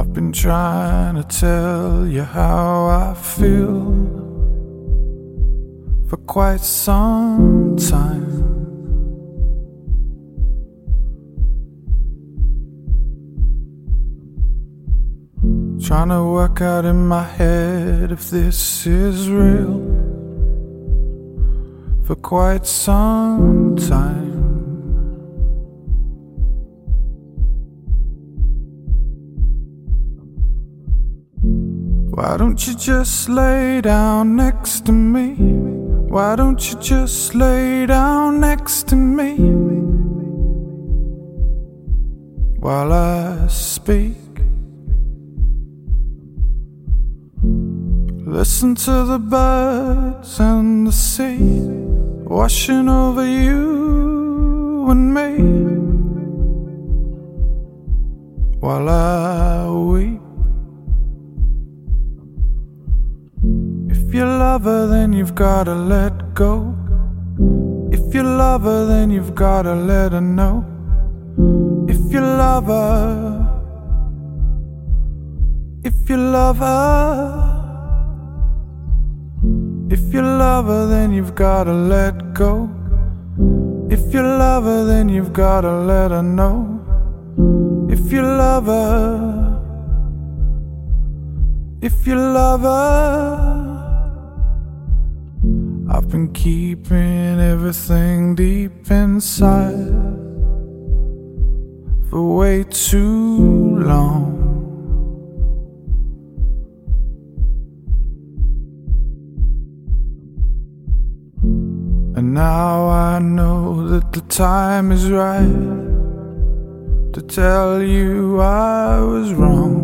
I've been trying to tell you how I feel for quite some time. Trying to work out in my head if this is real for quite some time. Why don't you just lay down next to me? Why don't you just lay down next to me while I speak? Listen to the birds and the sea washing over you and me while I If you love her, then you've gotta let go. If you love her, then you've gotta let her know. If you love her, if you love her. If you love her, then you've gotta let go. If you love her, then you've gotta let her know. If you love her, if you love her, I've been keeping everything deep inside for way too long. And now I know that the time is right to tell you I was wrong.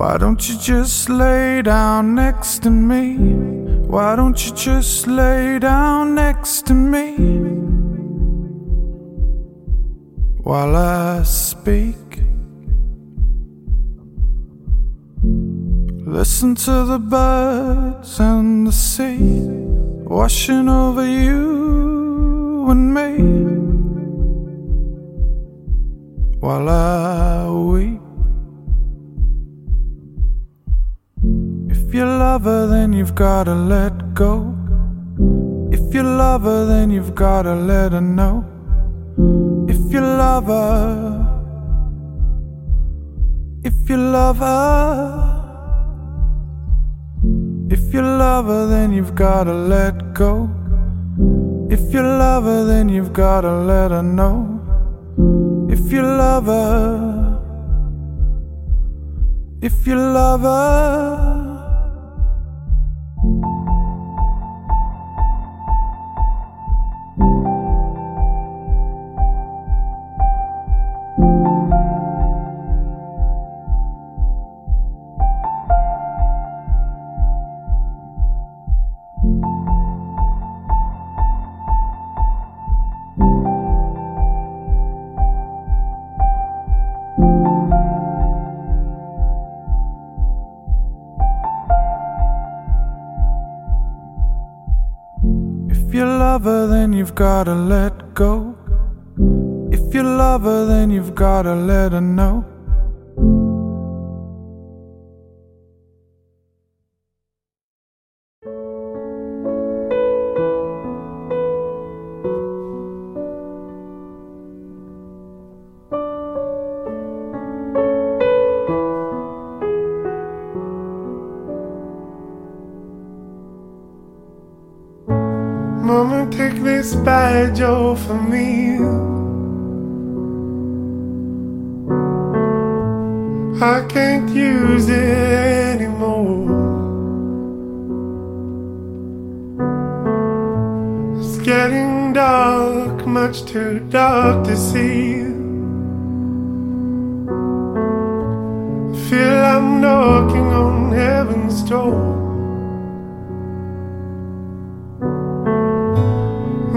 Why don't you just lay down next to me? Why don't you just lay down next to me while I speak? Listen to the birds and the sea washing over you and me while I weep. If you love her, then you've gotta let go. If you love her, then you've gotta let her know. If you love her, if you love her. If you love her, then you've gotta let go. If you love her, then you've gotta let her know. If you love her, if you love her. Then you've gotta let go. If you love her, then you've gotta let her know. Off of me. I can't use it anymore. It's getting dark, much too dark to see. I Feel I'm knocking on heaven's door.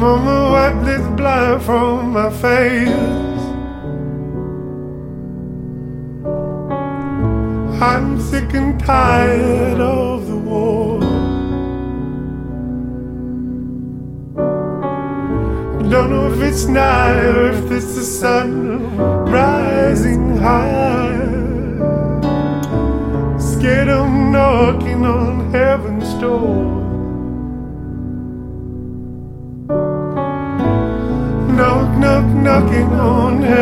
Mama, wipe this blood from my face. I'm sick and tired of the war. Don't know if it's night or if it's the sun rising high. Scared of knocking on heaven's door.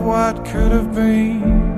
What could have been.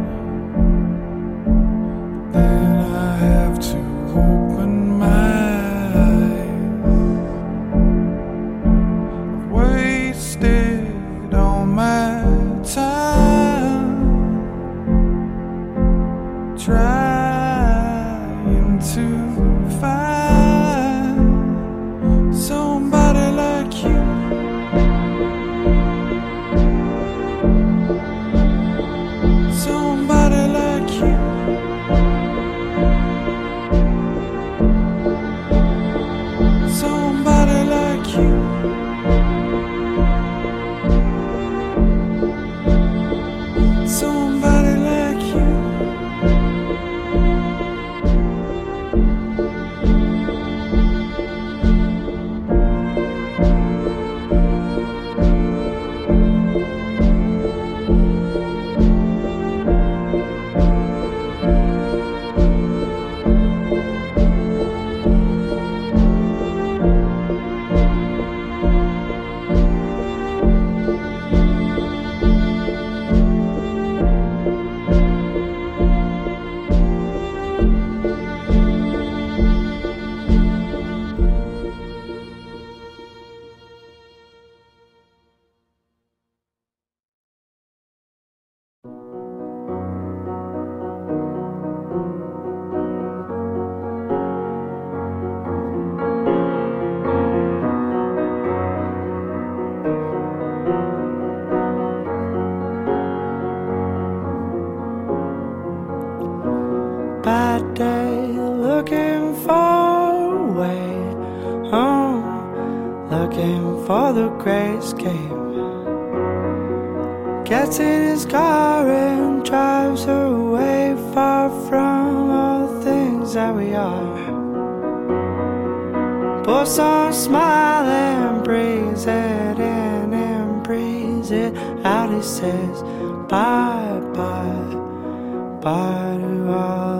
Bye, bye, bye to all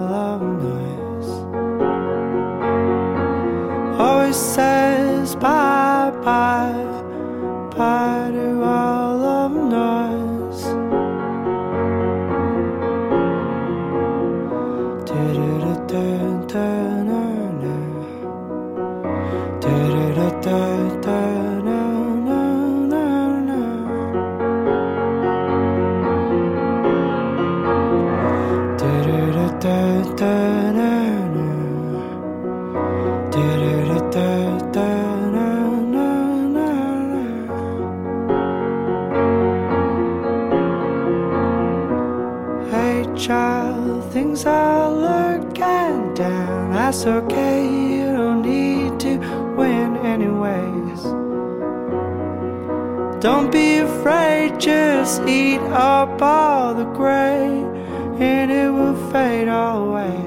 Hey child, things are looking down. That's okay, you don't need to win anyways. Don't be afraid, just eat up all the gray, and it will fade away.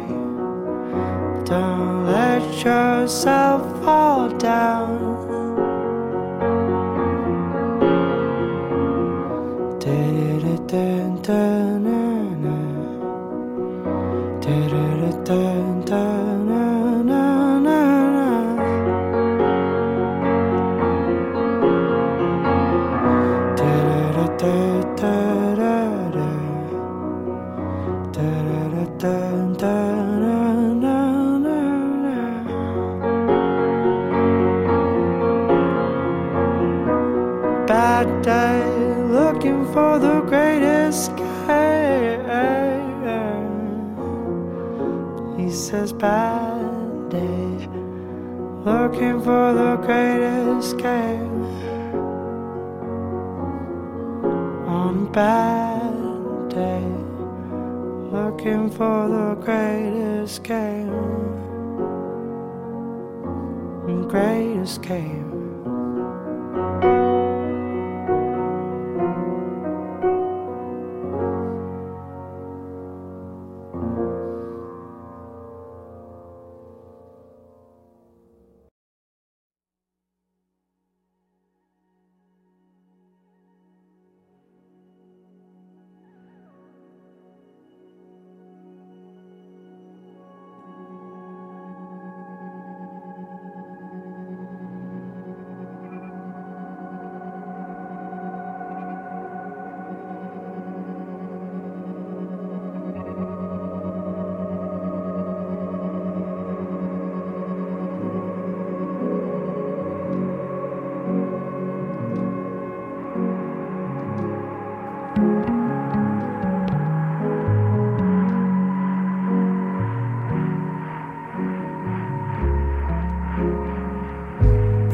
Don't let yourself fall down. Bad Says, Bad day, looking for the greatest escape. On a bad day, looking for the greatest escape. Great escape.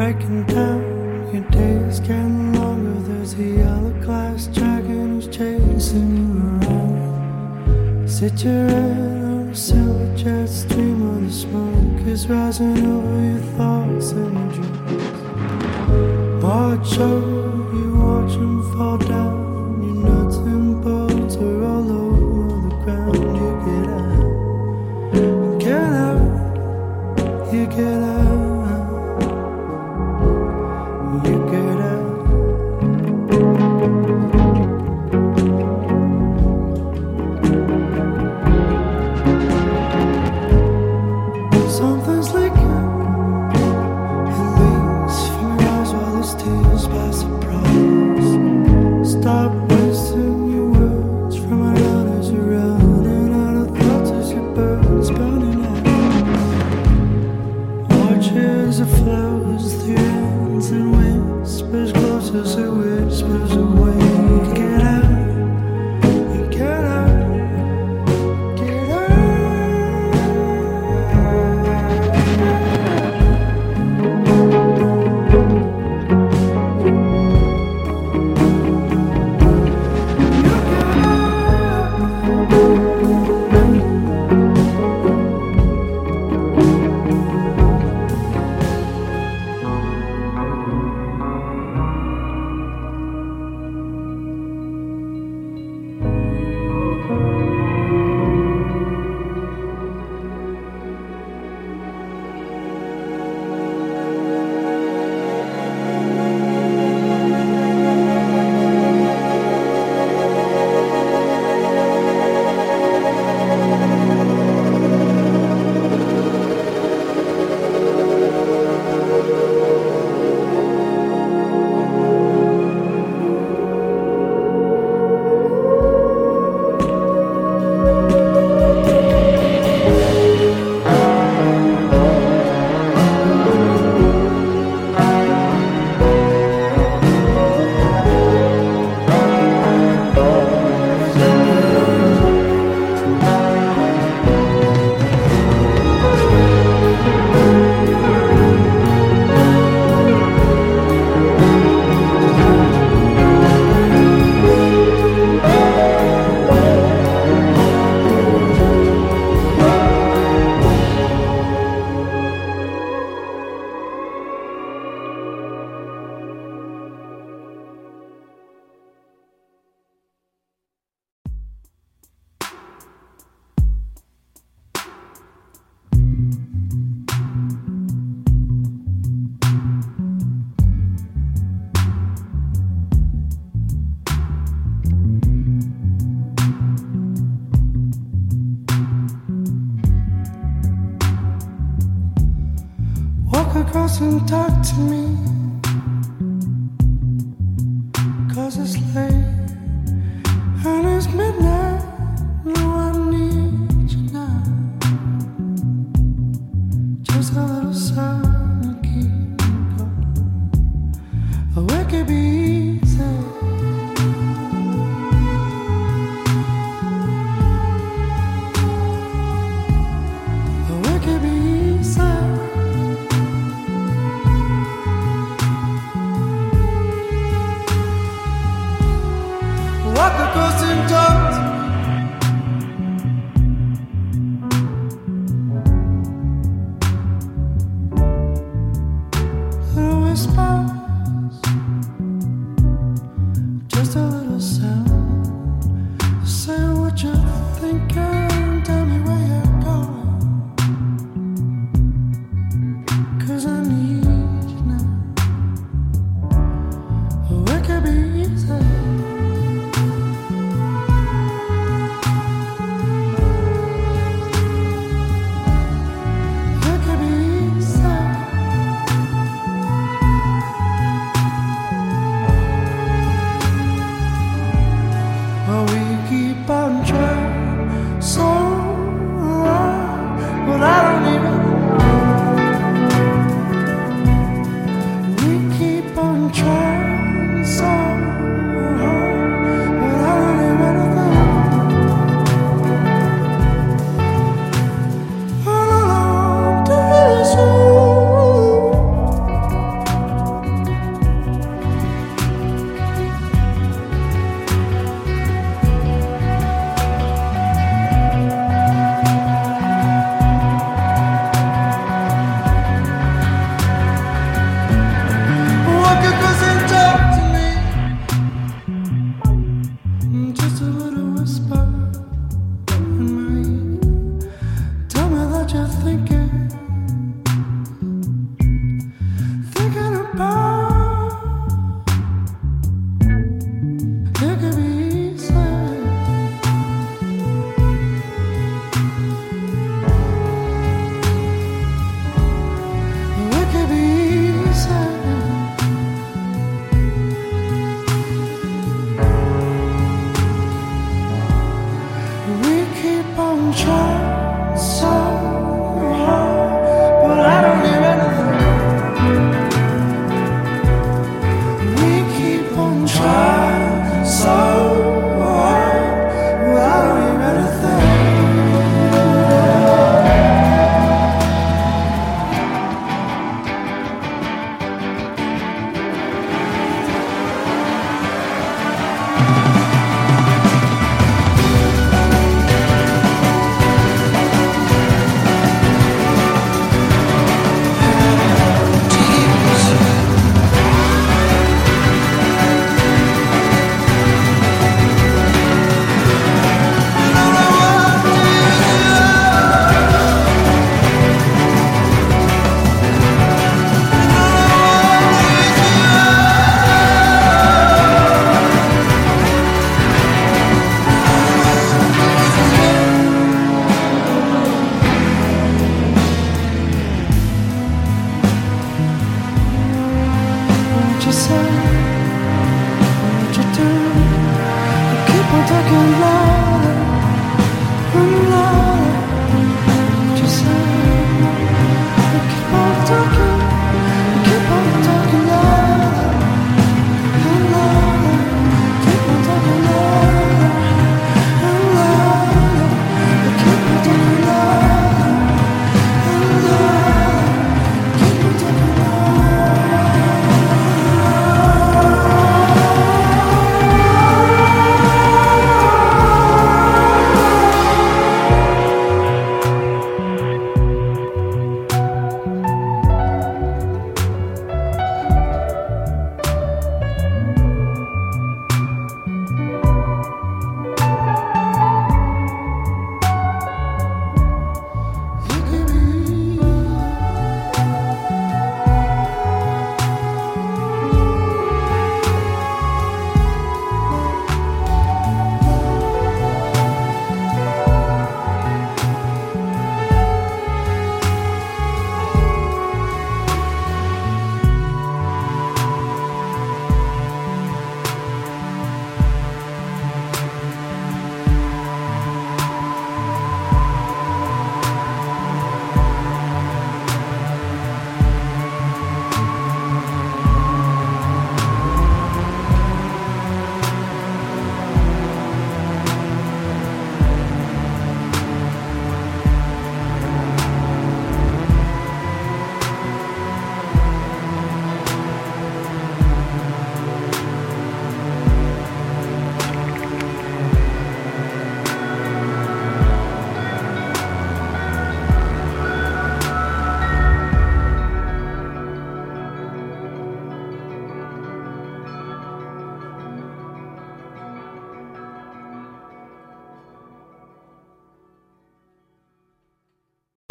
Breaking down. Your days getting longer. There's a yellow glass dragon who's chasing you around. Sit your head on a silver jet stream of the smoke is rising over your thoughts and your dreams. Watch out, you watch 'em fall down. And talk to me. Walk across